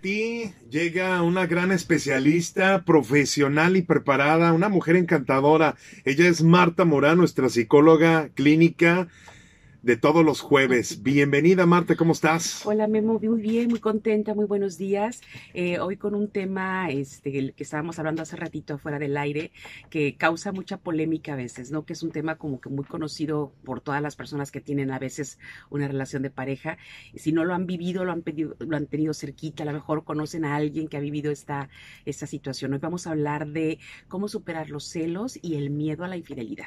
ti llega una gran especialista, profesional y preparada, una mujer encantadora. Ella es Marta Morán, nuestra psicóloga clínica de todos los jueves. Bienvenida, Marta, ¿cómo estás? Hola, Memo, muy bien, muy contenta, muy buenos días. Eh, hoy con un tema este, el que estábamos hablando hace ratito afuera del aire, que causa mucha polémica a veces, ¿no? Que es un tema como que muy conocido por todas las personas que tienen a veces una relación de pareja. Si no lo han vivido, lo han, pedido, lo han tenido cerquita, a lo mejor conocen a alguien que ha vivido esta, esta situación. Hoy vamos a hablar de cómo superar los celos y el miedo a la infidelidad.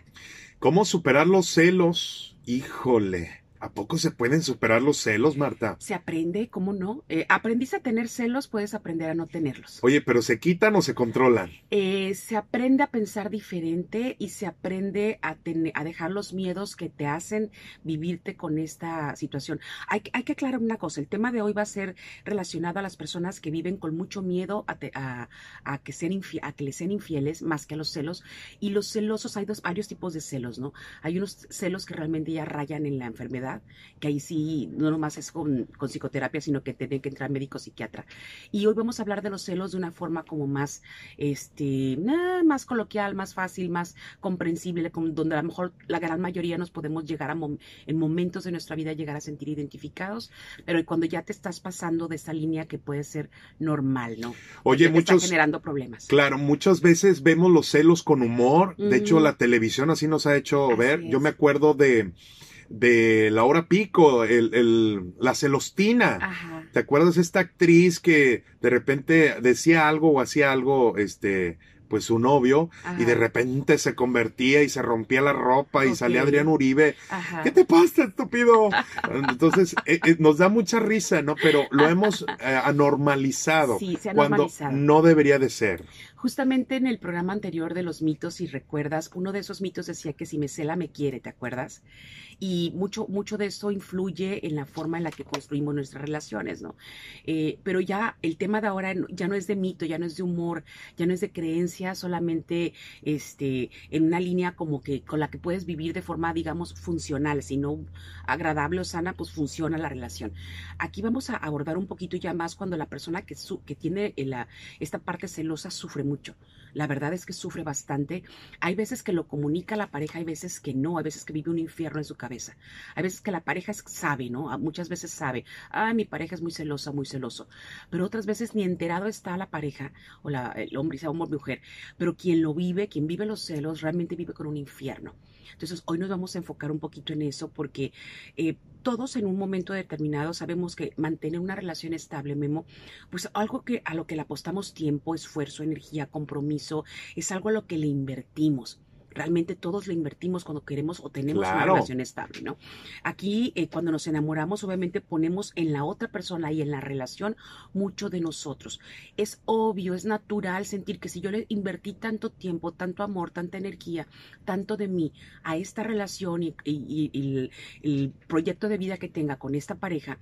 ¿Cómo superar los celos? Híjole. ¿A poco se pueden superar los celos, Marta? Se aprende, ¿cómo no? Eh, aprendiste a tener celos, puedes aprender a no tenerlos. Oye, pero ¿se quitan o se controlan? Eh, se aprende a pensar diferente y se aprende a, a dejar los miedos que te hacen vivirte con esta situación. Hay, hay, que aclarar una cosa, el tema de hoy va a ser relacionado a las personas que viven con mucho miedo a, a, que, sean a que les sean infieles más que a los celos. Y los celosos, hay dos, varios tipos de celos, ¿no? Hay unos celos que realmente ya rayan en la enfermedad que ahí sí no nomás es con, psicoterapia, sino que tiene que entrar médico psiquiatra. Y hoy vamos a hablar de los celos de una forma como más, este, más coloquial, más fácil, más comprensible, donde a lo mejor la gran mayoría nos podemos llegar a, en momentos de nuestra vida, llegar a sentir identificados, pero cuando ya te estás pasando de esa línea que puede ser normal, ¿no? Oye, muchos... Está generando problemas. Claro, muchas veces vemos los celos con humor. De hecho, la televisión así nos ha hecho ver. Yo me acuerdo de de la hora pico, el, el, la celostina. ¿Te acuerdas esta actriz que de repente decía algo o hacía algo, este, pues su novio, y de repente se convertía y se rompía la ropa y salía Adrián Uribe. ¿Qué te pasa, estúpido? Entonces, eh, eh, nos da mucha risa, ¿no? Pero lo hemos eh, anormalizado sí, se ha cuando no debería de ser. Justamente en el programa anterior de los mitos, si recuerdas, uno de esos mitos decía que si me cela me quiere, ¿te acuerdas? Y mucho, mucho de eso influye en la forma en la que construimos nuestras relaciones, ¿no? Eh, pero ya el tema de ahora ya no es de mito, ya no es de humor, ya no es de creencia, solamente este, en una línea como que con la que puedes vivir de forma, digamos, funcional, sino agradable o sana, pues funciona la relación. Aquí vamos a abordar un poquito ya más cuando la persona que, su, que tiene la, esta parte celosa sufre mucho. La verdad es que sufre bastante. Hay veces que lo comunica la pareja, hay veces que no, hay veces que vive un infierno en su cabeza. Hay veces que la pareja sabe, ¿no? Muchas veces sabe, ah, mi pareja es muy celosa, muy celoso. Pero otras veces ni enterado está la pareja, o la, el hombre, sea hombre o mujer, pero quien lo vive, quien vive los celos, realmente vive con un infierno. Entonces, hoy nos vamos a enfocar un poquito en eso porque eh, todos en un momento determinado sabemos que mantener una relación estable, Memo, pues algo que a lo que le apostamos tiempo, esfuerzo, energía, compromiso, es algo a lo que le invertimos realmente todos le invertimos cuando queremos o tenemos una relación estable, ¿no? Aquí, eh, cuando nos enamoramos, obviamente ponemos en la otra persona y en la relación mucho de nosotros. Es obvio, es natural sentir que si yo le invertí tanto tiempo, tanto amor, tanta energía, tanto de mí a esta relación y, el proyecto de vida que tenga con esta pareja,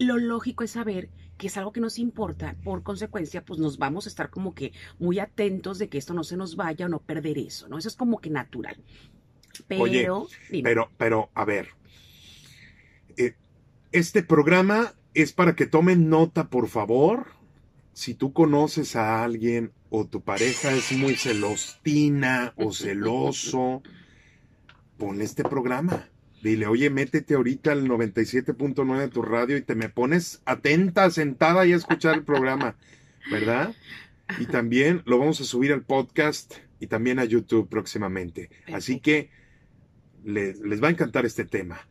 lo lógico es saber que es algo que nos importa, por consecuencia, pues nos vamos a estar como que muy atentos de que esto no se nos vaya o no perder eso, ¿no? Eso es como que natural. Pero, pero, pero, a ver, eh, este programa es para que tomen nota, por favor. Si tú conoces a alguien o tu pareja es muy celostina o celoso, pon este programa. Dile, oye, métete ahorita al 97.9 de tu radio y te me pones atenta, sentada y a escuchar el programa, ¿verdad? Y también lo vamos a subir al podcast y también a YouTube próximamente. Así que les, les, va a encantar este tema.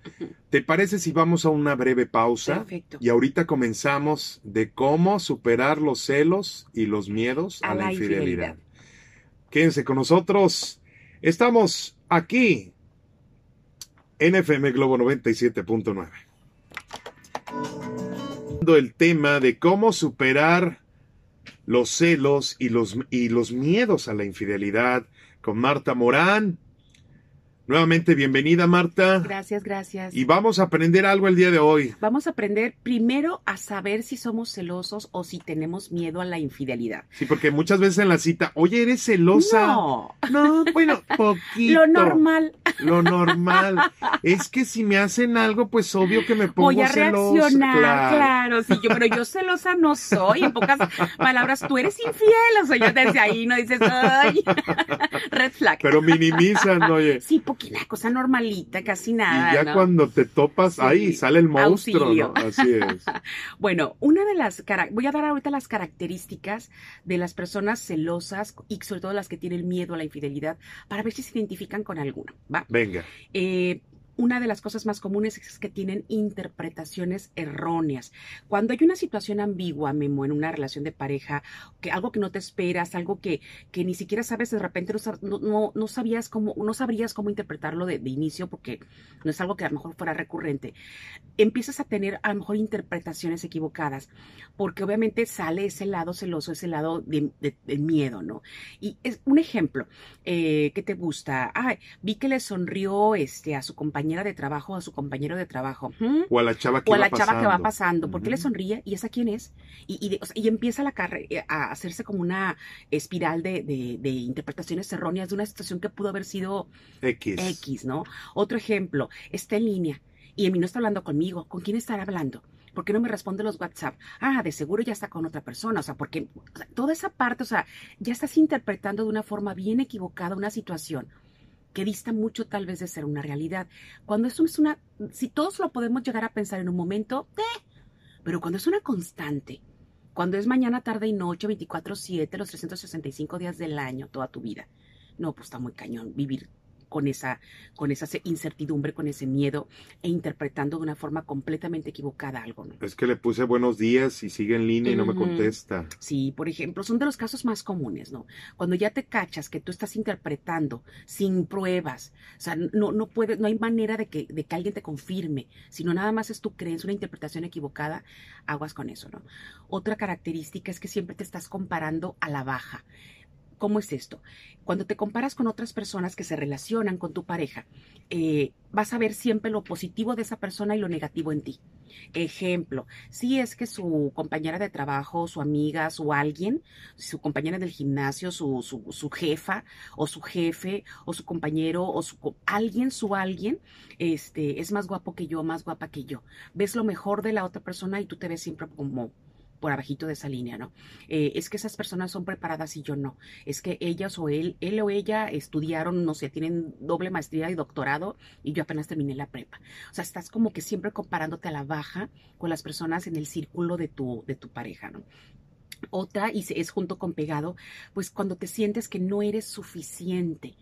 ¿Te parece si vamos a una breve pausa? Perfecto. Y ahorita comenzamos de cómo superar los celos y los miedos a, la, infidelidad. Quédense con nosotros. Estamos aquí NFM Globo 97.9. El tema de cómo superar los celos y los, y los miedos a la infidelidad con Marta Morán, Nuevamente, bienvenida Marta. Gracias, gracias. Y vamos a aprender algo el día de hoy. Vamos a aprender primero a saber si somos celosos o si tenemos miedo a la infidelidad. Sí, porque muchas veces en la cita, oye, ¿eres celosa? No. No, bueno, poquito. Lo normal. Lo normal. Es que si me hacen algo, pues obvio que me pongo Voy a celosa. reaccionar, Claro. claro. sí, yo, pero yo celosa no soy. En pocas palabras, tú eres infiel. O sea, yo desde ahí no dices, ay, red flag. Pero minimizan, oye. Sí, poquita cosa normalita, casi nada. y ya ¿no? cuando te topas, Sí. ahí sale el monstruo. Así es. Bueno, una de las voy a dar ahorita las características de las personas celosas y sobre todo las que tienen miedo a la infidelidad para ver si se identifican con alguna, ¿va? Venga. Eh, una de las cosas más comunes es que tienen interpretaciones erróneas. Cuando hay una situación ambigua, Memo, en una relación de pareja, que algo que no te esperas, algo que, que ni siquiera sabes, de repente no, no, no- sabías cómo, no sabrías cómo interpretarlo de, inicio, porque no es algo que a lo mejor fuera recurrente, empiezas a tener a lo mejor interpretaciones equivocadas, porque obviamente sale ese lado celoso, ese lado de, miedo, ¿no? Y es un ejemplo, eh, ¿qué te gusta? Ay, vi que le sonrió este, a su compañera de trabajo, a su compañero de trabajo. ¿Mm? O a la chava que O a va la chava que va pasando. pasando. ¿Por qué le sonríe? ¿Y esa quién es? Y, y, de- o sea, y empieza la eh, a hacerse como una espiral de, de- de interpretaciones erróneas de una situación que pudo haber sido X. X, ¿no? Otro ejemplo, está en línea y mí no está hablando conmigo. ¿Con quién estará hablando? ¿Por qué no me responde los WhatsApp? Ah, de seguro ya está con otra persona. O sea, porque o sea, toda esa parte, o sea, ya estás interpretando de una forma bien equivocada una situación que dista mucho tal vez de ser una realidad. Cuando eso es una, si todos lo podemos llegar a pensar en un momento, eh, pero cuando es una constante, cuando es mañana, tarde y noche, 24/7, los 365 días del año, toda tu vida, no, pues está muy cañón vivir con esa, con esa incertidumbre, con ese miedo e interpretando de una forma completamente equivocada algo, ¿no? Es que le puse buenos días y sigue en línea y no me contesta. Sí, por ejemplo, son de los casos más comunes, ¿no? Cuando ya te cachas que tú estás interpretando sin pruebas, o sea, no, no puede, no hay manera de que, de que alguien te confirme, sino nada más es tu creencia, una interpretación equivocada, aguas con eso, ¿no? Otra característica es que siempre te estás comparando a la baja. ¿Cómo es esto? Cuando te comparas con otras personas que se relacionan con tu pareja, eh, vas a ver siempre lo positivo de esa persona y lo negativo en ti. Ejemplo, si es que su compañera de trabajo, su amiga, su alguien, su compañera del gimnasio, su, su, jefa o su jefe o su compañero o su alguien, su alguien, este, es más guapo que yo, más guapa que yo. Ves lo mejor de la otra persona y tú te ves siempre como por abajito de esa línea, ¿no? Eh, es que esas personas son preparadas y yo no. Es que ellas o él, él o ella estudiaron, no sé, tienen doble maestría y doctorado y yo apenas terminé la prepa. O sea, estás como que siempre comparándote a la baja con las personas en el círculo de tu, de tu pareja, ¿no? Otra, y es junto con pegado, pues cuando te sientes que no eres suficiente.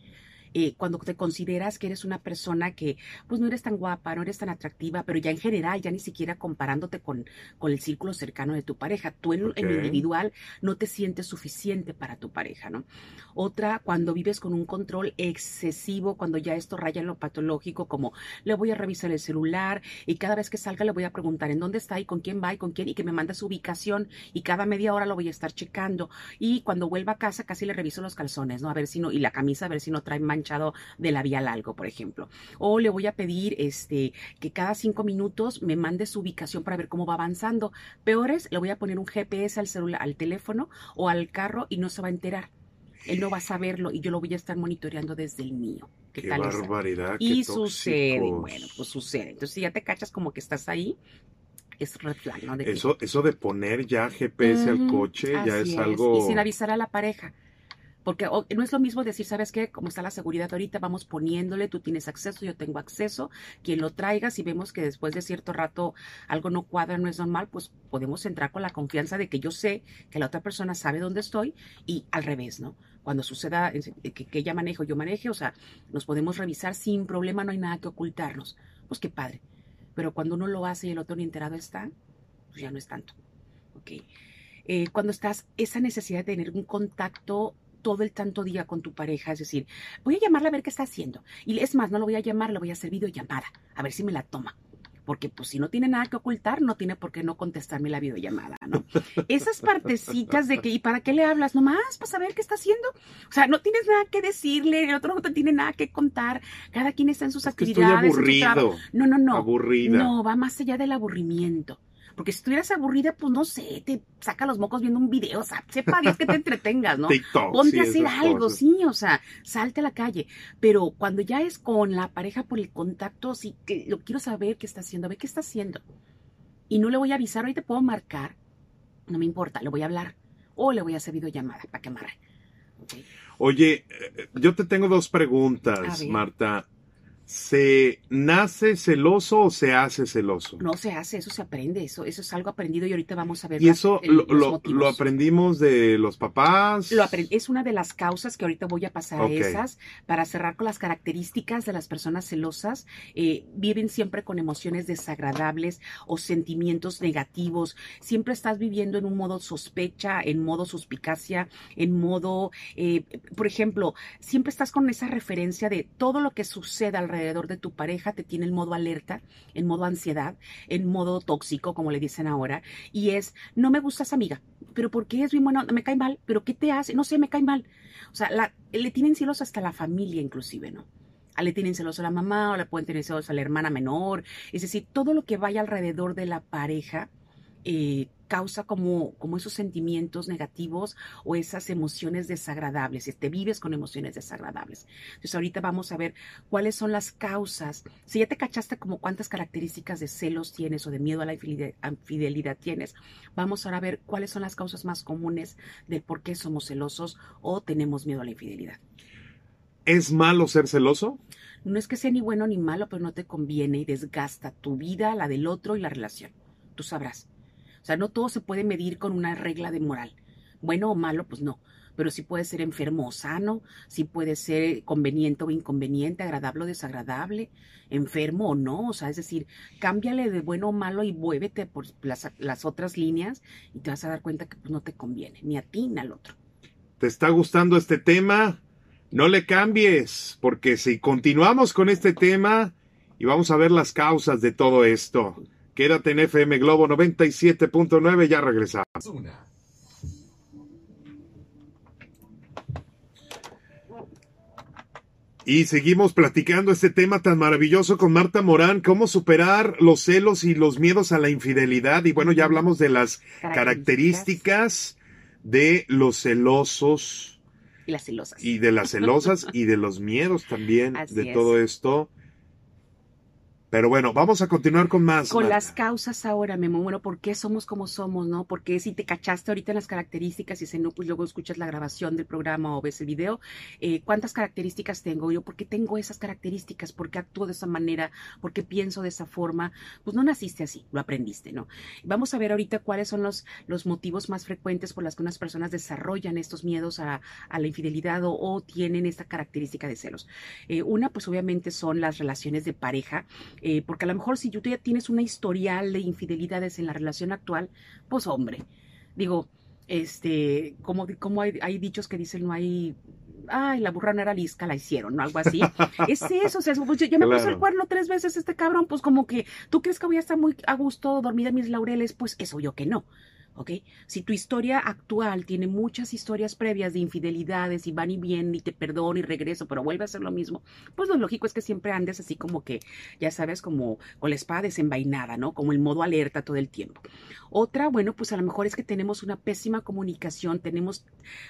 Eh, cuando te consideras que eres una persona que pues no eres tan guapa, no eres tan atractiva, pero ya en general, ya ni siquiera comparándote con, con el círculo cercano de tu pareja. Tú en, en lo Ok. individual no te sientes suficiente para tu pareja, ¿no? Otra, cuando vives con un control excesivo, cuando ya esto raya en lo patológico, como le voy a revisar el celular y cada vez que salga le voy a preguntar en dónde está y con quién va y con quién y que me manda su ubicación y cada media hora lo voy a estar checando y cuando vuelva a casa casi le reviso los calzones, ¿no? A ver si no, y la camisa, a ver si no trae manchado de labial algo, por ejemplo. O le voy a pedir este que cada cinco minutos me mande su ubicación para ver cómo va avanzando. Peores, le voy a poner un GPS al celular, al teléfono o al carro y no se va a enterar. Él no va a saberlo y yo lo voy a estar monitoreando desde el mío. ¿Qué, Qué tal esa? barbaridad. Y sucede, bueno, pues sucede. Entonces, si ya te cachas como que estás ahí, es red flag, ¿no? De que- Eso, eso de poner ya GPS al coche ya es algo. Y sin avisar a la pareja. Porque no es lo mismo decir, ¿sabes qué? Como está la seguridad ahorita, vamos poniéndole, tú tienes acceso, yo tengo acceso, quien lo traiga, si vemos que después de cierto rato algo no cuadra, no es normal, pues podemos entrar con la confianza de que yo sé que la otra persona sabe dónde estoy y al revés, ¿no? Cuando suceda que, que ella maneje o yo maneje, o sea, nos podemos revisar sin problema, no hay nada que ocultarnos. Pues qué padre. Pero cuando uno lo hace y el otro ni enterado está, pues ya no es tanto. Ok. Eh, cuando estás, esa necesidad de tener un contacto todo el tanto día con tu pareja, es decir, voy a llamarle a ver qué está haciendo. Y es más, no lo voy a llamar, lo voy a hacer videollamada, a ver si me la toma. porque pues si no tiene nada que ocultar, no tiene por qué no contestarme la videollamada, ¿no? Esas partecitas de que, ¿y para qué le hablas? Nomás para saber qué está haciendo. O sea, no tienes nada que decirle, el otro no te tiene nada que contar, cada quien está en sus actividades. estoy aburrido. no, no, no. Aburrida. No, va más allá del aburrimiento. Porque si estuvieras aburrida, pues no sé, te saca los mocos viendo un video, o sea, sepa Dios que te entretengas, ¿no? TikTok, Ponte a hacer algo, cosas. sí, o sea, salte a la calle. Pero cuando ya es con la pareja por el contacto, sí, que lo quiero saber qué está haciendo, a ver qué está haciendo. Y no le voy a avisar, hoy te puedo marcar, no me importa, le voy a hablar. O le voy a hacer videollamada para que amarre. Oye, eh, yo te tengo dos preguntas. Marta. ¿Se nace celoso o se hace celoso? No se hace, eso se aprende, eso, eso es algo aprendido y ahorita vamos a ver. Y las- eso el- lo, los lo- aprendimos de los papás. Lo es una de las causas que ahorita voy a pasar a esas para cerrar con las características de las personas celosas. Eh, viven siempre con emociones desagradables o sentimientos negativos. Siempre estás viviendo en un modo sospecha, en modo suspicacia, en modo, eh, por ejemplo, siempre estás con esa referencia de todo lo que sucede alrededor de tu pareja te tiene en modo alerta, en modo ansiedad, en modo tóxico, como le dicen ahora, y es, no me gustas amiga, pero ¿por qué es bien bueno? Me cae mal, pero ¿qué te hace? No sé, me cae mal. O sea, la- le tienen celos hasta la familia inclusive, ¿no? A le tienen celos a la mamá o le pueden tener celos a la hermana menor. Es decir, todo lo que vaya alrededor de la pareja eh, causa como, como esos sentimientos negativos o esas emociones desagradables. Te vives con emociones desagradables. Entonces ahorita vamos a ver cuáles son las causas. Si ya te cachaste como cuántas características de celos tienes o de miedo a la infidelidad tienes, vamos ahora a ver cuáles son las causas más comunes del por qué somos celosos o tenemos miedo a la infidelidad. ¿Es malo ser celoso? No es que sea ni bueno ni malo, pero no te conviene y desgasta tu vida, la del otro y la relación. Tú sabrás. Sea, no todo se puede medir con una regla de moral. Bueno o malo, pues no. Pero sí puede ser enfermo o sano, sí puede ser conveniente o inconveniente, agradable o desagradable, enfermo o no. O sea, es decir, cámbiale de bueno o malo y muévete por las, las otras líneas y te vas a dar cuenta que pues, no te conviene, ni a ti ni al otro. ¿Te está gustando este tema? No le cambies, porque si continuamos con este tema y vamos a ver las causas de todo esto, quédate en FM Globo 97.9, ya regresamos. Y seguimos platicando este tema tan maravilloso con Marta Morán, cómo superar los celos y los miedos a la infidelidad. Y bueno, ya hablamos de las características de los celosos Y las celosas. y de las celosas y de los miedos también Así de es. todo esto. Pero bueno, vamos a continuar con más. Con Marta. las causas ahora, Memo, bueno, ¿por qué somos como somos, no? Porque si te cachaste ahorita en las características y si no, pues luego escuchas la grabación del programa o ves el video, eh, ¿cuántas características tengo? Yo, ¿por qué tengo esas características? ¿Por qué actúo de esa manera? ¿Por qué pienso de esa forma? Pues no naciste así, lo aprendiste, ¿no? Vamos a ver ahorita cuáles son los, los motivos más frecuentes por las que unas personas desarrollan estos miedos a, a la infidelidad o, o tienen esta característica de celos. Eh, una, pues obviamente son las relaciones de pareja, eh, porque a lo mejor si tú ya tienes una historial de infidelidades en la relación actual, pues hombre, digo, este, como, como hay, hay dichos que dicen no hay, ay, la burra no era lisca, la hicieron, ¿no? Algo así. es eso, o sea, pues, yo, yo me puse Claro. el cuerno tres veces este cabrón, pues como que, ¿tú crees que voy a estar muy a gusto dormida en mis laureles? Pues eso yo que no. ¿Ok? Si tu historia actual tiene muchas historias previas de infidelidades y van y vienen y te perdono y regreso, pero vuelve a hacer lo mismo, pues lo lógico es que siempre andes así como que, ya sabes, como con la espada desenvainada, ¿no? Como el modo alerta todo el tiempo. Otra, bueno, pues a lo mejor es que tenemos una pésima comunicación, tenemos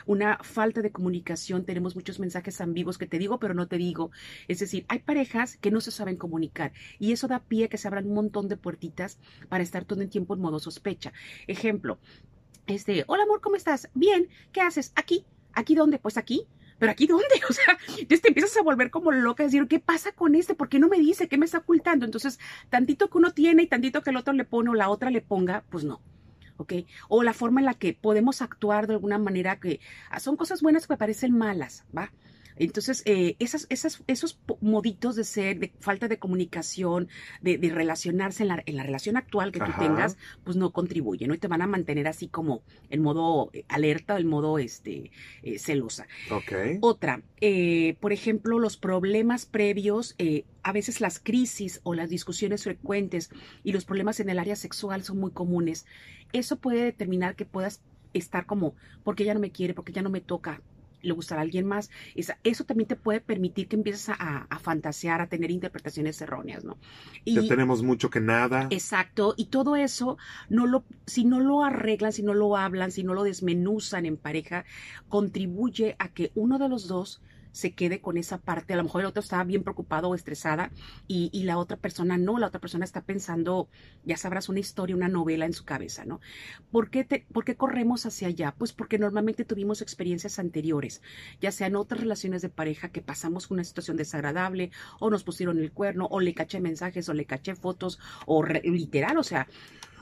una falta de comunicación, tenemos muchos mensajes ambiguos que te digo, pero no te digo. Es decir, hay parejas que no se saben comunicar y eso da pie a que se abran un montón de puertitas para estar todo el tiempo en modo sospecha. Ejemplo, este, hola amor, ¿cómo estás? Bien, ¿qué haces? Aquí. ¿Aquí dónde? Pues aquí. ¿Pero aquí dónde? O sea, entonces te empiezas a volver como loca, decir, ¿qué pasa con este? ¿Por qué no me dice? ¿Qué me está ocultando? Entonces, tantito que uno tiene y tantito que el otro le pone o la otra le ponga, pues no. ¿Ok? O la forma en la que podemos actuar de alguna manera que ah, son cosas buenas que parecen malas, ¿va? Entonces, eh, esas, esas, esos moditos de ser, de falta de comunicación, de, relacionarse en la, en la, relación actual que tú tengas, pues no contribuyen, ¿no? Y te van a mantener así como en modo eh, alerta, en modo este, eh, celosa. Otra, por ejemplo, los problemas previos, a veces las crisis o las discusiones frecuentes y los problemas en el área sexual son muy comunes. Eso puede determinar que puedas estar como, porque ya no me quiere, porque ya no me toca, le gustará a alguien más. eso también te puede permitir que empieces a, fantasear, a tener interpretaciones erróneas, ¿no? Y, ya tenemos mucho que nada. Exacto, y todo eso, no lo, si no lo arreglan, si no lo hablan, si no lo desmenuzan en pareja, contribuye a que uno de los dos se quede con esa parte. A lo mejor el otro está bien preocupado o estresada y, y, la otra persona no, la otra persona está pensando, ya sabrás, una historia, una novela en su cabeza, ¿no? ¿Por qué, te, ¿Por qué corremos hacia allá? Pues porque normalmente tuvimos experiencias anteriores, ya sean otras relaciones de pareja que pasamos una situación desagradable o nos pusieron el cuerno o le caché mensajes o le caché fotos o literal, o sea,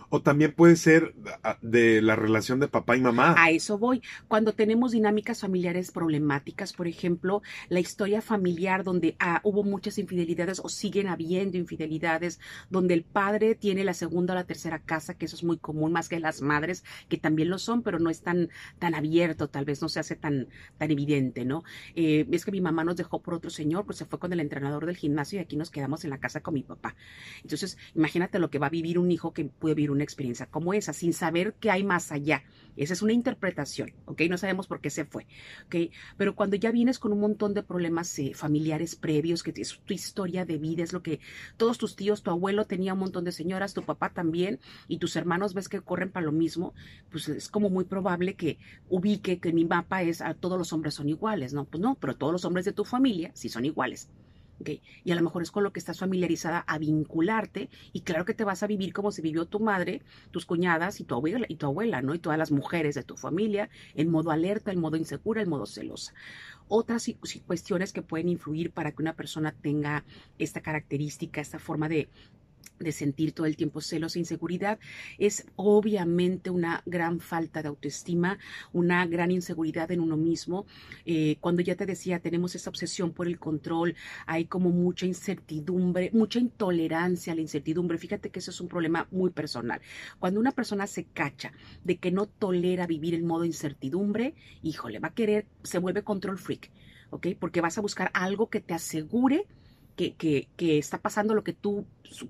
o también puede ser de la relación de papá y mamá. A eso voy. Cuando tenemos dinámicas familiares problemáticas, por ejemplo, la historia familiar donde ah, hubo muchas infidelidades o siguen habiendo infidelidades, donde el padre tiene la segunda o la tercera casa, que eso es muy común, más que las madres, que también lo son, pero no es tan, tan abierto, tal vez no se hace tan, tan evidente, ¿no? Eh, es que mi mamá nos dejó por otro señor, pues se fue con el entrenador del gimnasio y aquí nos quedamos en la casa con mi papá. Entonces, imagínate lo que va a vivir un hijo que puede vivir una experiencia como esa, sin saber qué hay más allá. Esa es una interpretación, ¿ok? No sabemos por qué se fue, ¿ok? Pero cuando ya vienes con un montón de problemas eh, familiares previos, que es tu historia de vida, es lo que todos tus tíos, tu abuelo tenía un montón de señoras, tu papá también, y tus hermanos ves que corren para lo mismo, pues es como muy probable que ubique que mi mapa es a todos los hombres son iguales, ¿no? Pues no, pero todos los hombres de tu familia sí son iguales. Y a lo mejor es con lo que estás familiarizada a vincularte y claro que te vas a vivir como se vivió tu madre, tus cuñadas y tu abuela, y tu abuela, ¿no? Y todas las mujeres de tu familia en modo alerta, en modo insegura, en modo celosa. Otras cuestiones que pueden influir para que una persona tenga esta característica, esta forma de de sentir todo el tiempo celos e inseguridad, es obviamente una gran falta de autoestima, una gran inseguridad en uno mismo. Eh, cuando ya te decía, tenemos esa obsesión por el control, hay como mucha incertidumbre, mucha intolerancia a la incertidumbre. Fíjate que eso es un problema muy personal. Cuando una persona se cacha de que no tolera vivir en modo incertidumbre, híjole, va a querer, se vuelve control freak, ¿ok? Porque vas a buscar algo que te asegure que, que, que, está pasando lo que tú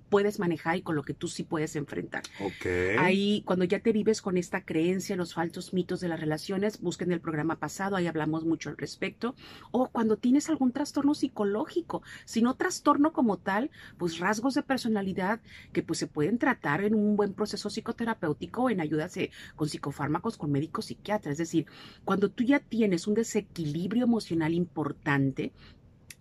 puedes manejar y con lo que tú sí puedes enfrentar. Okay. Ahí, cuando ya te vives con esta creencia, los falsos mitos de las relaciones, busquen el programa pasado, ahí hablamos mucho al respecto. O cuando tienes algún trastorno psicológico, si no trastorno como tal, pues rasgos de personalidad que pues se pueden tratar en un buen proceso psicoterapéutico, en ayudas con psicofármacos, con médicos psiquiatras. Es decir, cuando tú ya tienes un desequilibrio emocional importante,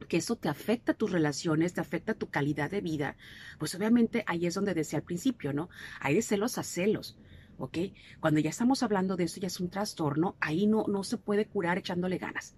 que eso te afecta tus relaciones, te afecta tu calidad de vida, pues obviamente ahí es donde decía al principio, ¿no? Hay de celos a celos. ¿Ok? Cuando ya estamos hablando de eso, ya es un trastorno, ahí no, no se puede curar echándole ganas.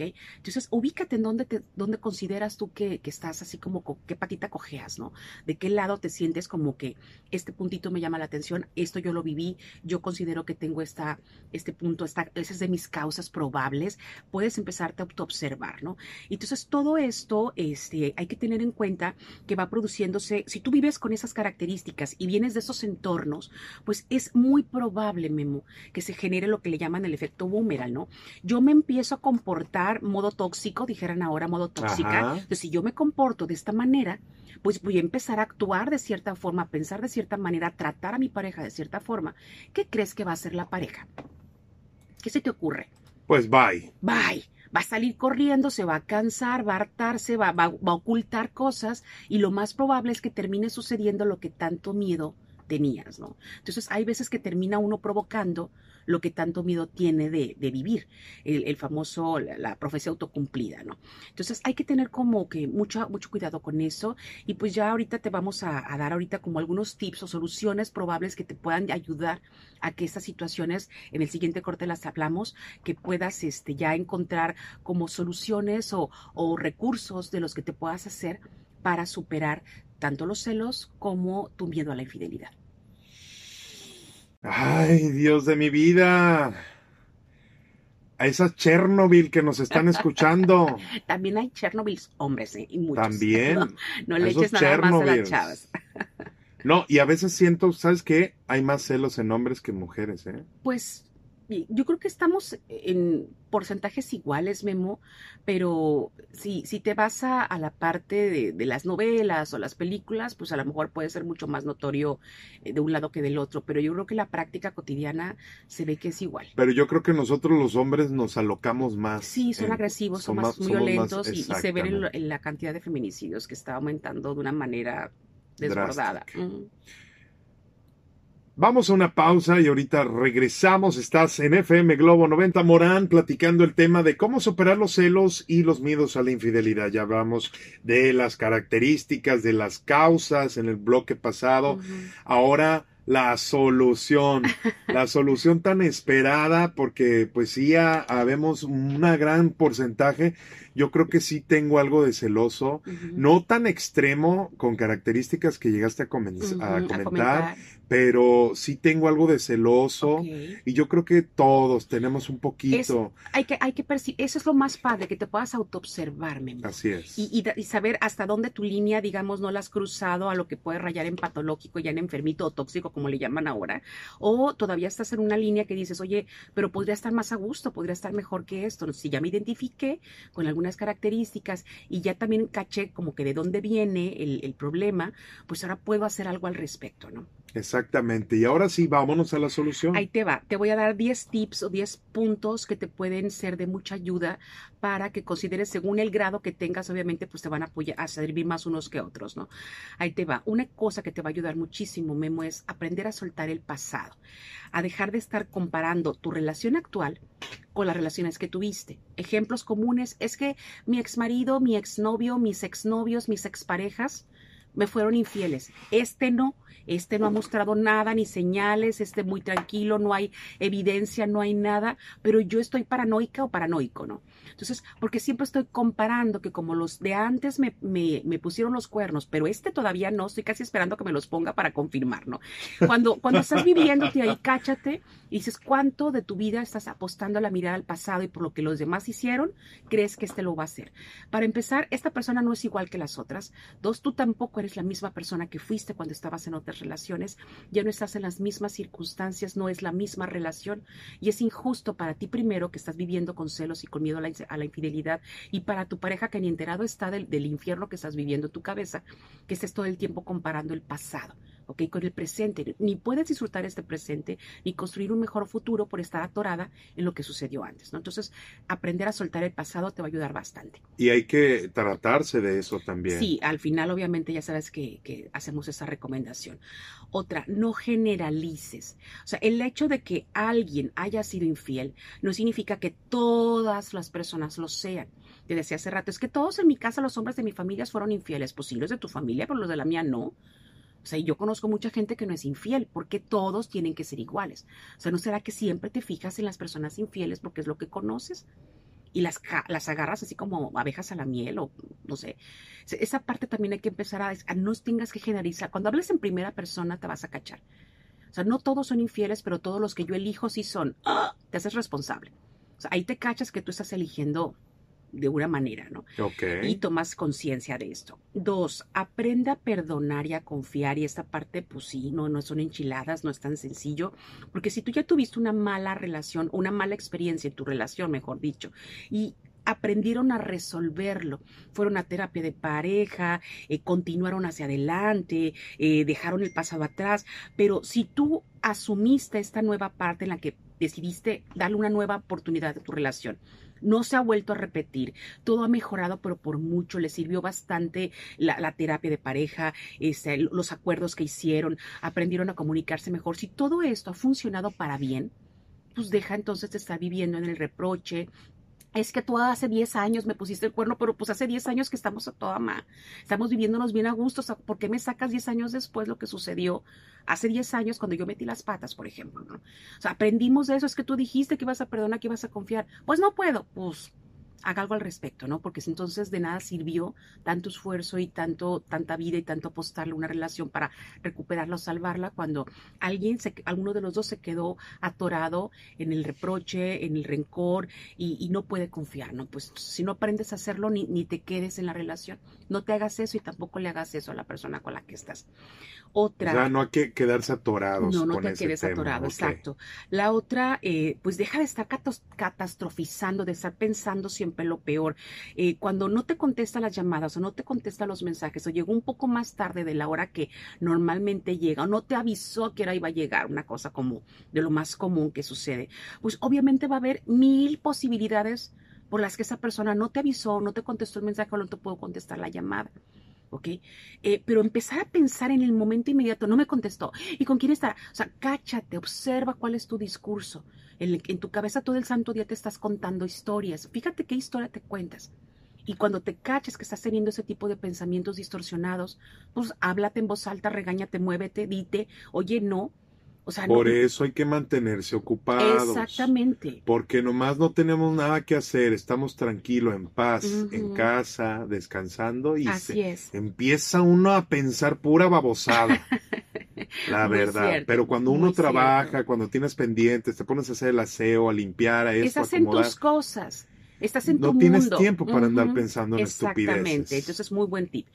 Entonces, ubícate en dónde, te, dónde consideras tú que, estás así como, qué patita cojeas, ¿no? De qué lado te sientes como que este puntito me llama la atención, esto yo lo viví, yo considero que tengo esta, este punto, esta, esa es de mis causas probables, puedes empezarte a observar, ¿no? Entonces, todo esto este, hay que tener en cuenta que va produciéndose, si tú vives con esas características y vienes de esos entornos, pues es muy probable, Memo, que se genere lo que le llaman el efecto boomerang, ¿no? Yo me empiezo a comportar modo tóxico, dijeran ahora modo tóxica. Entonces, si yo me comporto de esta manera, pues voy a empezar a actuar de cierta forma, a pensar de cierta manera, a tratar a mi pareja de cierta forma. ¿Qué crees que va a hacer la pareja? ¿Qué se te ocurre? Pues bye. Bye. Va a salir corriendo, se va a cansar, va a hartarse, va, va a ocultar cosas y lo más probable es que termine sucediendo lo que tanto miedo tenías, ¿no? Entonces hay veces que termina uno provocando lo que tanto miedo tiene de, vivir, el, famoso, la, profecía autocumplida, ¿no? Entonces hay que tener como que mucho, mucho cuidado con eso y pues ya ahorita te vamos a, dar ahorita como algunos tips o soluciones probables que te puedan ayudar a que estas situaciones, en el siguiente corte las hablamos, que puedas este, ya encontrar como soluciones o, o recursos de los que te puedas hacer para superar tanto los celos como tu miedo a la infidelidad. Ay, Dios de mi vida. a esas Chernobyl que nos están escuchando. También hay Chernobyl hombres, ¿eh? Y muchos. También. No, le eches nada más a las chavas. No, y a veces siento, ¿sabes qué? Hay más celos en hombres que en mujeres, ¿eh? Pues yo creo que estamos en porcentajes iguales, Memo, pero si, si te vas a, la parte de, las novelas o las películas, pues a lo mejor puede ser mucho más notorio eh, de un lado que del otro, pero yo creo que la práctica cotidiana se ve que es igual. Pero yo creo que nosotros los hombres nos alocamos más. Sí, son agresivos, son, más, muy violentos y, se ven en, la cantidad de feminicidios que está aumentando de una manera desbordada. Vamos a una pausa y ahorita regresamos. Estás en FM Globo 90 Morán platicando el tema de cómo superar los celos y los miedos a la infidelidad. Ya hablamos de las características, de las causas en el bloque pasado. Ahora la solución, la solución tan esperada porque pues sí ya habemos un gran porcentaje yo creo que sí tengo algo de celoso, no tan extremo con características que llegaste a, comentar, pero sí tengo algo de celoso y yo creo que todos tenemos un poquito. hay que, hay que eso es lo más padre, que te puedas autoobservar, Así es. Y, y, saber hasta dónde tu línea, digamos, no la has cruzado a lo que puede rayar en patológico, ya en enfermito o tóxico, como le llaman ahora, o todavía estás en una línea que dices, oye, pero podría estar más a gusto, podría estar mejor que esto. Si ya me identifiqué con algún unas características y ya también caché como que de dónde viene el, el problema, pues ahora puedo hacer algo al respecto, ¿no? Exactamente. Y ahora sí, vámonos a la solución. Ahí te va. Te voy a dar 10 tips o 10 puntos que te pueden ser de mucha ayuda para que consideres, según el grado que tengas, obviamente, pues te van a apoyar a servir más unos que otros, ¿no? Ahí te va. Una cosa que te va a ayudar muchísimo, Memo, es aprender a soltar el pasado, a dejar de estar comparando tu relación actual con las relaciones que tuviste. Ejemplos comunes es que mi exmarido, mi exnovio, mis exnovios, mis exparejas me fueron infieles. Este no este no ha mostrado nada, ni señales, este muy tranquilo, no hay evidencia, no hay nada, pero yo estoy paranoica o paranoico, ¿no? Entonces, porque siempre estoy comparando que como los de antes me, me, pusieron los cuernos, pero este todavía no, estoy casi esperando que me los ponga para confirmar, ¿no? Cuando, cuando estás viviéndote ahí, cáchate y dices cuánto de tu vida estás apostando a la mirada al pasado y por lo que los demás hicieron, crees que este lo va a hacer. Para empezar, esta persona no es igual que las otras. Dos, tú tampoco eres la misma persona que fuiste cuando estabas en otras relaciones, ya no estás en las mismas circunstancias, no es la misma relación y es injusto para ti primero que estás viviendo con celos y con miedo a la a la infidelidad y para tu pareja que ni enterado está del, infierno que estás viviendo en tu cabeza, que estés todo el tiempo comparando el pasado. ¿Ok? Con el presente. Ni puedes disfrutar este presente ni construir un mejor futuro por estar atorada en lo que sucedió antes, ¿no? Entonces, aprender a soltar el pasado te va a ayudar bastante. Y hay que tratarse de eso también. Sí, al final obviamente ya sabes que, que hacemos esa recomendación. Otra, no generalices. O sea, el hecho de que alguien haya sido infiel no significa que todas las personas lo sean. Te decía hace rato, es que todos en mi casa, los hombres de mi familia fueron infieles. Pues sí, los de tu familia, pero los de la mía no. O sea, yo conozco mucha gente que no es infiel, porque todos tienen que ser iguales. O sea, ¿no será que siempre te fijas en las personas infieles porque es lo que conoces? Y las, las agarras así como abejas a la miel o no sé. Esa parte también hay que empezar a, a no tengas que generalizar. Cuando hables en primera persona te vas a cachar. O sea, no todos son infieles, pero todos los que yo elijo sí son. ¡Ah! Te haces responsable. O sea, ahí te cachas que tú estás eligiendo de una manera, ¿no? Ok. Y tomas conciencia de esto. Dos, aprende a perdonar y a confiar. Y esta parte, pues sí, no, no son enchiladas, no es tan sencillo. Porque si tú ya tuviste una mala relación, una mala experiencia en tu relación, mejor dicho, y aprendieron a resolverlo. Fueron a terapia de pareja, eh, continuaron hacia adelante, eh, dejaron el pasado atrás. Pero si tú asumiste esta nueva parte en la que decidiste darle una nueva oportunidad a tu relación, no se ha vuelto a repetir. Todo ha mejorado, pero por mucho. Le sirvió bastante la, terapia de pareja, este, los acuerdos que hicieron, aprendieron a comunicarse mejor. Si todo esto ha funcionado para bien, pues deja entonces de estar viviendo en el reproche, es que tú hace 10 años me pusiste el cuerno, pero pues hace 10 años que estamos a toda ma. Estamos viviéndonos bien a gusto. ¿Por qué me sacas 10 años después lo que sucedió hace 10 años cuando yo metí las patas, por ejemplo? O sea, aprendimos de eso. Es que tú dijiste que ibas a perdonar, que ibas a confiar. Pues no puedo. Pues haga algo al respecto, ¿no? Porque entonces de nada sirvió tanto esfuerzo y tanto, tanta vida y tanto apostarle una relación para recuperarla o salvarla cuando alguien, se, alguno de los dos se quedó atorado en el reproche, en el rencor y, no puede confiar, ¿no? Pues si no aprendes a hacerlo, ni, ni te quedes en la relación. No te hagas eso y tampoco le hagas eso a la persona con la que estás. Otra. O sea, no hay que quedarse atorados. No, no te quedes atorado, exacto. La otra, eh, pues deja de estar catastrofizando, de estar pensando siempre lo peor. Eh, cuando no te contesta las llamadas o no te contesta los mensajes o llegó un poco más tarde de la hora que normalmente llega o no te avisó que hora iba a llegar, una cosa como de lo más común que sucede, pues obviamente va a haber mil posibilidades por las que esa persona no te avisó, no te contestó el mensaje o no te pudo contestar la llamada. ¿ok? Eh, pero empezar a pensar en el momento inmediato, no me contestó, ¿y con quién está? O sea, cáchate, observa cuál es tu discurso. En, en tu cabeza todo el santo día te estás contando historias. Fíjate qué historia te cuentas. Y cuando te caches que estás teniendo ese tipo de pensamientos distorsionados, pues háblate en voz alta, regáñate, muévete, dite, oye, no, por eso hay que mantenerse ocupados. Exactamente. Porque nomás no tenemos nada que hacer, estamos tranquilos, en paz, en casa, descansando y empieza uno a pensar pura babosada. la verdad. Pero cuando uno trabaja, cuando tienes pendientes, te pones a hacer el aseo, a limpiar, a eso, en tus cosas. Estás en no tienes tiempo para andar pensando en Exactamente, entonces muy buen tip.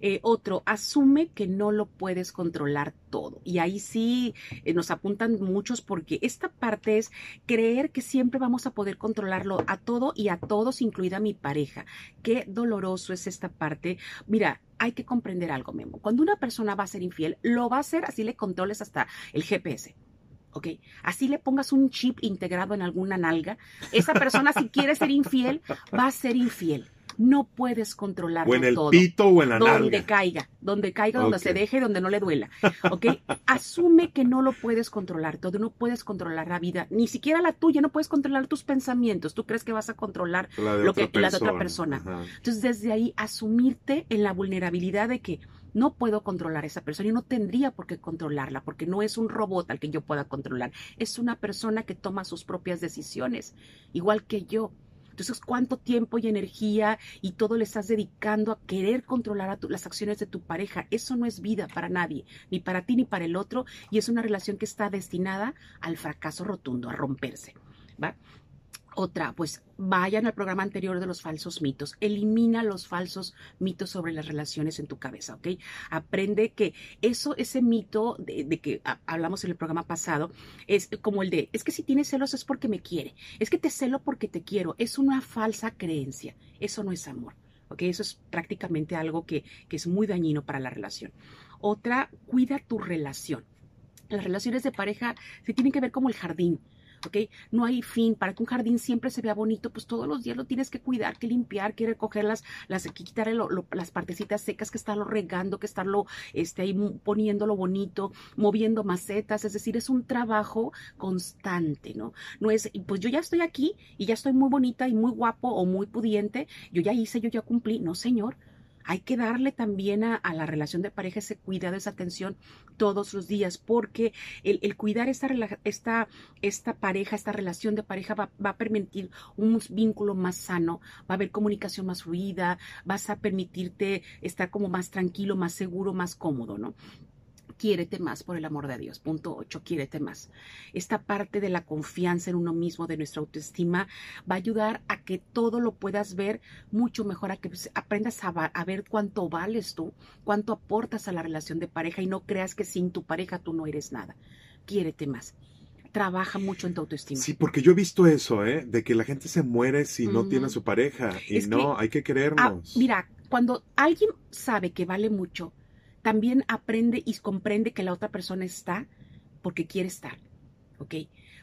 Eh, otro, asume que no lo puedes controlar todo. Y ahí sí eh, nos apuntan muchos porque esta parte es creer que siempre vamos a poder controlarlo a todo y a todos, incluida mi pareja. Qué doloroso es esta parte. Mira, hay que comprender algo, Memo. Cuando una persona va a ser infiel, lo va a hacer así le controles hasta el GPS. ¿Ok? Así le pongas un chip integrado en alguna nalga, esa persona si quiere ser infiel, va a ser infiel. No puedes controlarlo O en el todo. pito o en la donde Donde caiga, donde caiga, donde se deje, donde no le duela. ¿Ok? Asume que no lo puedes controlar todo, no puedes controlar la vida, ni siquiera la tuya, no puedes controlar tus pensamientos. Tú crees que vas a controlar lo que la de otra persona. Entonces, desde ahí, asumirte en la vulnerabilidad de que no puedo controlar a esa persona y no tendría por qué controlarla, porque no es un robot al que yo pueda controlar, es una persona que toma sus propias decisiones, igual que yo. Entonces, ¿cuánto tiempo y energía y todo le estás dedicando a querer controlar a las acciones de tu pareja? Eso no es vida para nadie, ni para ti ni para el otro, y es una relación que está destinada al fracaso rotundo, a romperse. ¿va? Otra, pues vayan al programa anterior de los falsos mitos. Elimina los falsos mitos sobre las relaciones en tu cabeza, ¿ok? Aprende que eso, ese mito de, que hablamos en el programa pasado, es como el de, es que si tienes celos es porque me quiere, es que te celo porque te quiero. Es una falsa creencia. Eso no es amor, ¿ok? Eso es prácticamente algo que, que es muy dañino para la relación. Otra, cuida tu relación. Las relaciones de pareja se tienen que ver como el jardín ¿ok? No hay fin. Para que un jardín siempre se vea bonito, pues todos los días lo tienes que cuidar, que limpiar, que recoger las, las que quitar las partecitas secas, que estarlo regando, que estarlo este, ahí poniéndolo bonito, moviendo macetas. Es decir, es un trabajo constante, ¿no? No es, pues yo ya estoy aquí y ya estoy muy bonita y muy guapo o muy pudiente, yo ya hice, yo ya cumplí. No, señor hay que darle también a, la relación de pareja ese cuidado, esa atención todos los días, porque el, cuidar esta, esta, pareja, esta relación de pareja va, va, a permitir un vínculo más sano, va a haber comunicación más fluida, vas a permitirte estar como más tranquilo, más seguro, más cómodo, ¿no? Quiérete más, por el amor de Dios. Punto 8, quiérete más. Esta parte de la confianza en uno mismo, de nuestra autoestima, va a ayudar a que todo lo puedas ver mucho mejor, a que pues, aprendas a, a, ver cuánto vales tú, cuánto aportas a la relación de pareja y no creas que sin tu pareja tú no eres nada. Quiérete más trabaja mucho en tu autoestima. Sí, porque yo he visto eso, ¿eh? De que la gente se muere si no tiene a su pareja. Y no, hay que querernos. mira, cuando alguien sabe que vale mucho, también aprende y comprende que la otra persona está porque quiere estar, ¿ok?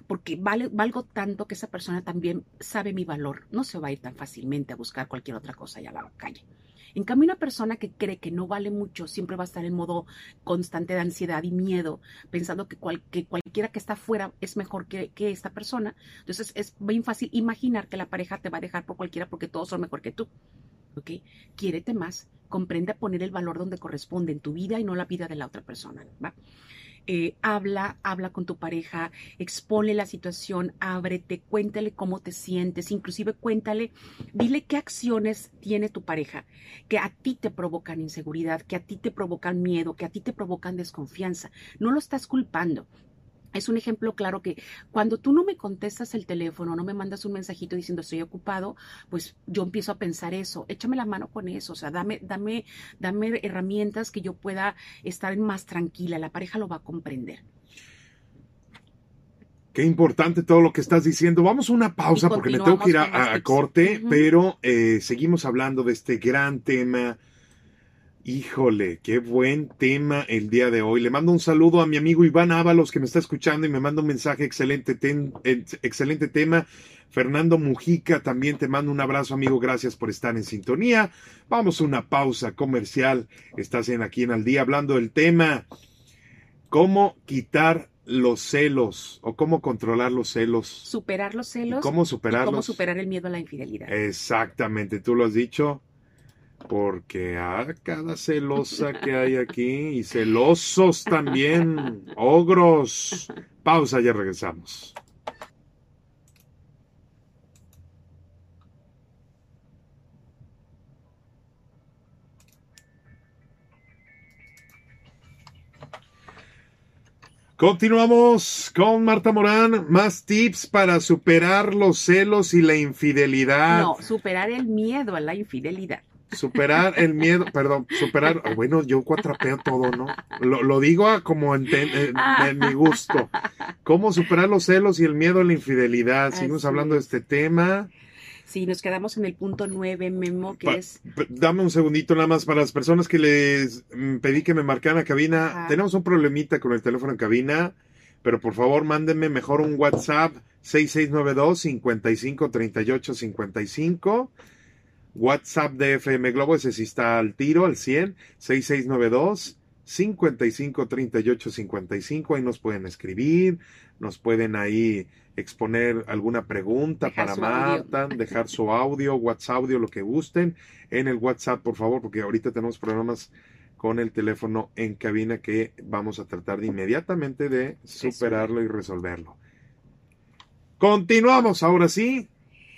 Porque vale, valgo tanto que esa persona también sabe mi valor. No se va a ir tan fácilmente a buscar cualquier otra cosa allá a la calle. En cambio, una persona que cree que no vale mucho siempre va a estar en modo constante de ansiedad y miedo, pensando que, cualquiera que está afuera es mejor que, que, esta persona. Entonces es bien fácil imaginar que la pareja te va a dejar por cualquiera porque todos son mejor que tú. ¿Ok? Quiérete más, comprende poner el valor donde corresponde en tu vida y no la vida de la otra persona. eh, habla, habla con tu pareja, expone la situación, ábrete, cuéntale cómo te sientes, inclusive cuéntale, dile qué acciones tiene tu pareja que a ti te provocan inseguridad, que a ti te provocan miedo, que a ti te provocan desconfianza. No lo estás culpando, es un ejemplo claro que cuando tú no me contestas el teléfono, no me mandas un mensajito diciendo estoy ocupado, pues yo empiezo a pensar eso. Échame la mano con eso, o sea, dame, dame, dame herramientas que yo pueda estar más tranquila. La pareja lo va a comprender. Qué importante todo lo que estás diciendo. Vamos a una pausa porque me tengo que ir a, corte, pero eh, seguimos hablando de este gran tema Híjole, qué buen tema el día de hoy. Le mando un saludo a mi amigo Iván Ábalos que me está escuchando y me manda un mensaje, excelente, excelente tema. Fernando Mujica, también te mando un abrazo, amigo. Gracias por estar en sintonía. Vamos a una pausa comercial. Estás en aquí en Al Día hablando del tema cómo quitar los celos o cómo controlar los celos. Superar los celos. cómo superarlos. cómo superar el miedo a la infidelidad. Exactamente, tú lo has dicho porque a cada celosa que hay aquí y celosos también, ogros. Pausa, ya regresamos. Continuamos con Marta Morán. Más tips para superar los celos y la infidelidad. No, superar el miedo a la infidelidad. Superar el miedo, perdón, superar, bueno, yo cuatrapeo todo, ¿no? Lo, digo como en, mi gusto. ¿Cómo superar los celos y el miedo a la infidelidad? Seguimos hablando de este tema. Sí, nos quedamos en el punto nueve, Memo, que es... Dame un segundito nada más para las personas que les mm, pedí que me marcaran a cabina. Tenemos un problemita con el teléfono en cabina, pero por favor mándenme mejor un WhatsApp 6692 553855 55 WhatsApp de FM Globo, ese sí está al tiro, al 100, 6692 55 38 55. Ahí nos pueden escribir, nos pueden ahí exponer alguna pregunta para Marta, dejar su audio, WhatsApp audio, lo que gusten en el WhatsApp, por favor, porque ahorita tenemos problemas con el teléfono en cabina que vamos a tratar de inmediatamente de superarlo y resolverlo. Continuamos ahora sí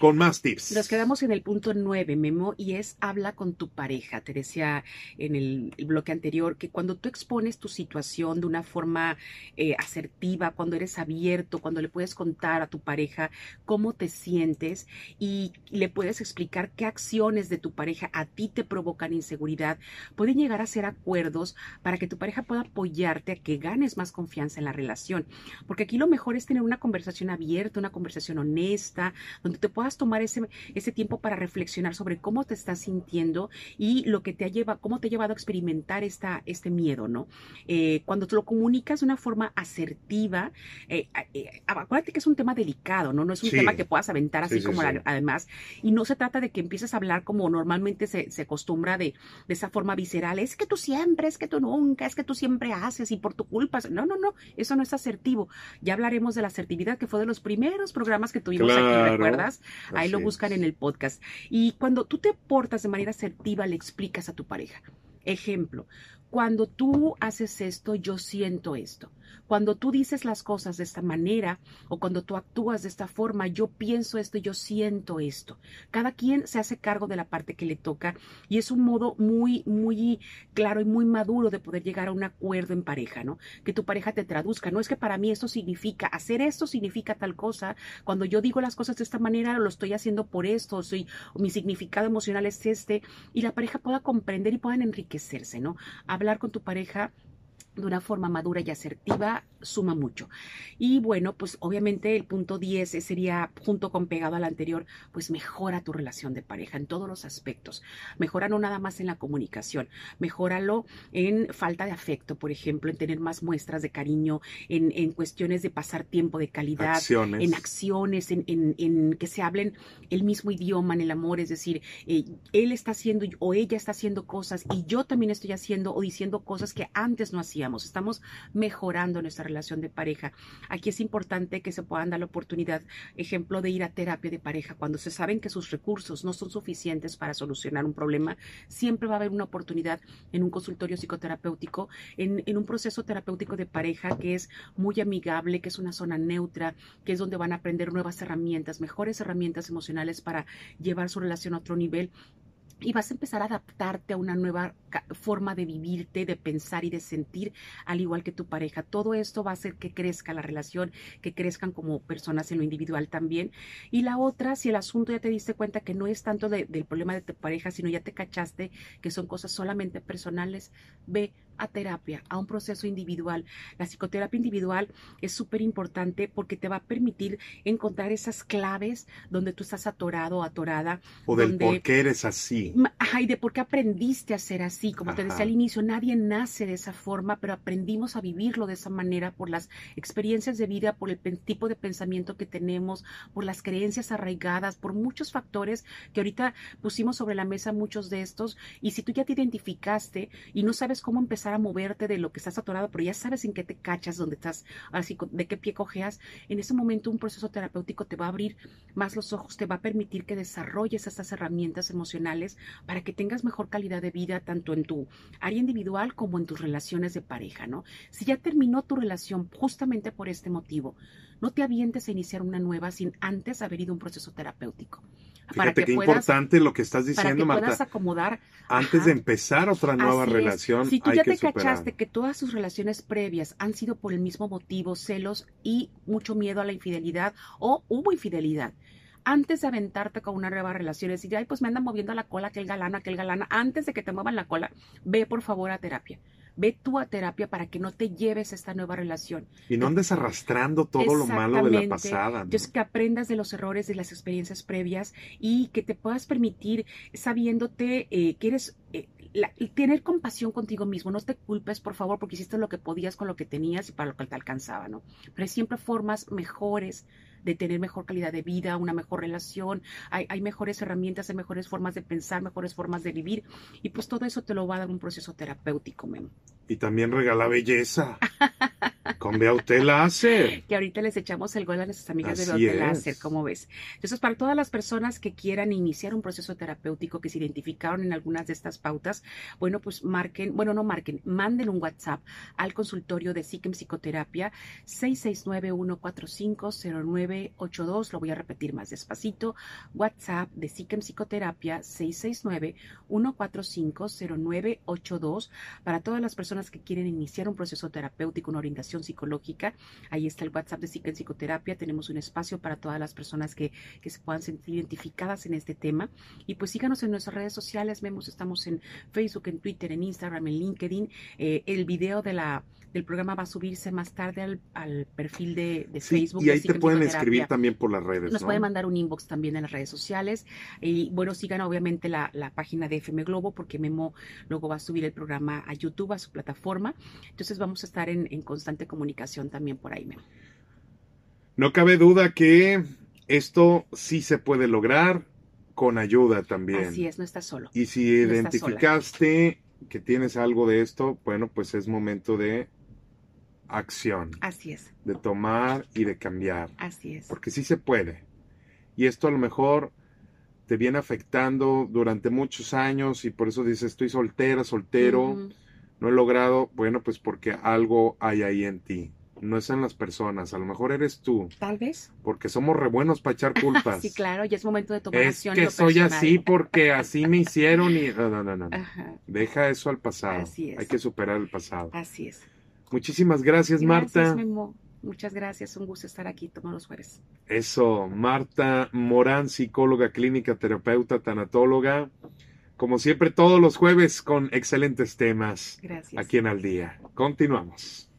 con más tips. Nos quedamos en el punto nueve, Memo, y es habla con tu pareja. Te decía en el, bloque anterior que cuando tú expones tu situación de una forma eh, asertiva, cuando eres abierto, cuando le puedes contar a tu pareja cómo te sientes y le puedes explicar qué acciones de tu pareja a ti te provocan inseguridad, pueden llegar a ser acuerdos para que tu pareja pueda apoyarte a que ganes más confianza en la relación. Porque aquí lo mejor es tener una conversación abierta, una conversación honesta, donde te puedas tomar ese, ese tiempo para reflexionar sobre cómo te estás sintiendo y lo que te ha llevado, cómo te ha llevado a experimentar esta, este miedo, ¿no? Eh, cuando te lo comunicas de una forma asertiva, eh, eh, acuérdate que es un tema delicado, ¿no? No es un tema que puedas aventar así como además, y no se trata de que empieces a hablar como normalmente se, se acostumbra de, de esa forma visceral, es que tú siempre, es que tú nunca, es que tú siempre haces y por tu culpa, no, no, no, eso no es asertivo. Ya hablaremos de la asertividad que fue de los primeros programas que tuvimos aquí, ¿recuerdas? Ahí lo buscan en el podcast. Y cuando tú te portas de manera asertiva, le explicas a tu pareja. Ejemplo, cuando tú haces esto, yo siento esto. Cuando tú dices las cosas de esta manera o cuando tú actúas de esta forma, yo pienso esto yo siento esto. Cada quien se hace cargo de la parte que le toca y es un modo muy, muy claro y muy maduro de poder llegar a un acuerdo en pareja, ¿no? Que tu pareja te traduzca. No es que para mí esto significa, hacer esto significa tal cosa. Cuando yo digo las cosas de esta manera, lo estoy haciendo por esto, soy, mi significado emocional es este y la pareja pueda comprender y puedan enriquecerse, ¿no? Hablar con tu pareja de una forma madura y asertiva suma mucho. Y bueno, pues obviamente el punto 10 sería, junto con pegado al anterior, pues mejora tu relación de pareja en todos los aspectos. Mejora no nada más en la comunicación, mejóralo en falta de afecto, por ejemplo, en tener más muestras de cariño, en, en cuestiones de pasar tiempo de calidad, en acciones, en, en, que se hablen el mismo idioma en el amor, es decir, eh, él está haciendo o ella está haciendo cosas y yo también estoy haciendo o diciendo cosas que antes no hacía estamos mejorando nuestra relación de pareja. Aquí es importante que se puedan dar la oportunidad, ejemplo, de ir a terapia de pareja. Cuando se saben que sus recursos no son suficientes para solucionar un problema, siempre va a haber una oportunidad en un consultorio psicoterapéutico, en, en un proceso terapéutico de pareja que es muy amigable, que es una zona neutra, que es donde van a aprender nuevas herramientas, mejores herramientas emocionales para llevar su relación a otro nivel y vas a empezar a adaptarte a una nueva forma de vivirte, de pensar y de sentir, al igual que tu pareja. Todo esto va a hacer que crezca la relación, que crezcan como personas en lo individual también. Y la otra, si el asunto ya te diste cuenta que no es tanto del problema de tu pareja, sino ya te cachaste que son cosas solamente personales, ve a terapia, a un proceso individual. La psicoterapia individual es súper importante porque te va a permitir encontrar esas claves donde tú estás atorado o atorada. O del por qué eres así. Ajá, y de por qué aprendiste a ser así. Como te decía al inicio, nadie nace de esa forma, pero aprendimos a vivirlo de esa manera por las experiencias de vida, por el tipo de pensamiento que tenemos, por las creencias arraigadas, por muchos factores que ahorita pusimos sobre la mesa muchos de estos. Y si tú ya te identificaste y no sabes cómo empezar, a moverte de lo que estás atorado, pero ya sabes en qué te cachas, dónde estás, así de qué pie cojeas, en ese momento un proceso terapéutico te va a abrir más los ojos, te va a permitir que desarrolles estas herramientas emocionales para que tengas mejor calidad de vida tanto en tu área individual como en tus relaciones de pareja, ¿no? Si ya terminó tu relación justamente por este motivo, no te avientes a iniciar una nueva sin antes haber ido un proceso terapéutico. Fíjate qué importante lo que estás diciendo, para que Puedas acomodar. Antes de empezar otra nueva relación. Si tú ya te cachaste que todas sus relaciones previas han sido por el mismo motivo, celos y mucho miedo a la infidelidad o hubo infidelidad, antes de aventarte con una nueva relación decir, ay, pues me andan moviendo la cola aquel galán, aquel galana, antes de que te muevan la cola, ve por favor a terapia. Ve tú a terapia para que no te lleves esta nueva relación. Y no andes arrastrando todo lo malo de la pasada. Entonces, que aprendas de los errores, de las experiencias previas y que te puedas permitir, sabiéndote eh, que eres eh, tener compasión contigo mismo, no te culpes, por favor, porque hiciste lo que podías con lo que tenías y para lo que te alcanzaba, ¿no? Pero siempre formas mejores de tener mejor calidad de vida, una mejor relación, hay, hay, mejores herramientas, hay mejores formas de pensar, mejores formas de vivir, y pues todo eso te lo va a dar un proceso terapéutico, Memo. Y también regala belleza. Con Beauté Láser. Que ahorita les echamos el gol a nuestras amigas de Beauté Láser, ¿cómo ves? Entonces, para todas las personas que quieran iniciar un proceso terapéutico, que se identificaron en algunas de estas pautas, bueno, pues marquen, bueno, no marquen, manden un WhatsApp al consultorio de Psiquem Psicoterapia 669-145-0982. Lo voy a repetir más despacito. WhatsApp de Psiquem Psicoterapia 669-145-0982 para todas las personas que quieren iniciar un proceso terapéutico, una orientación psicológica. Ahí está el WhatsApp de Psique en Psicoterapia. Tenemos un espacio para todas las personas que, que, se puedan sentir identificadas en este tema. Y pues síganos en nuestras redes sociales. Vemos, estamos en Facebook, en Twitter, en Instagram, en LinkedIn. Eh, el video de la, del programa va a subirse más tarde al, al perfil de, de Facebook. Y ahí te pueden escribir también por las redes. Nos pueden mandar un inbox también en las redes sociales. Y bueno, sigan obviamente la, la página de FM Globo porque Memo luego va a subir el programa a YouTube, a su plataforma. Entonces vamos a estar en, en constante comunicación también por ahí. No cabe duda que esto sí se puede lograr con ayuda también. Así es, no estás solo. Y si identificaste que tienes algo de esto, bueno, pues es momento de acción. Así es. De tomar y de cambiar. Así es. Porque sí se puede. Y esto a lo mejor te viene afectando durante muchos años y por eso dices, estoy soltera, soltero no he logrado, bueno, pues porque algo hay ahí en ti. No es en las personas, a lo mejor eres tú. Tal vez. Porque somos re buenos para echar culpas. sí, claro, ya es momento de tomar es que soy así porque así me hicieron y... No, no, no, no. Deja eso al pasado. Así es. Hay que superar el pasado. Así es. Muchísimas gracias, Marta. Muchas gracias, un gusto estar aquí todos los jueves. Eso, Marta Morán, psicóloga clínica, terapeuta, tanatóloga. Como siempre, todos los jueves con excelentes temas. Gracias. Aquí en Al Día. Continuamos.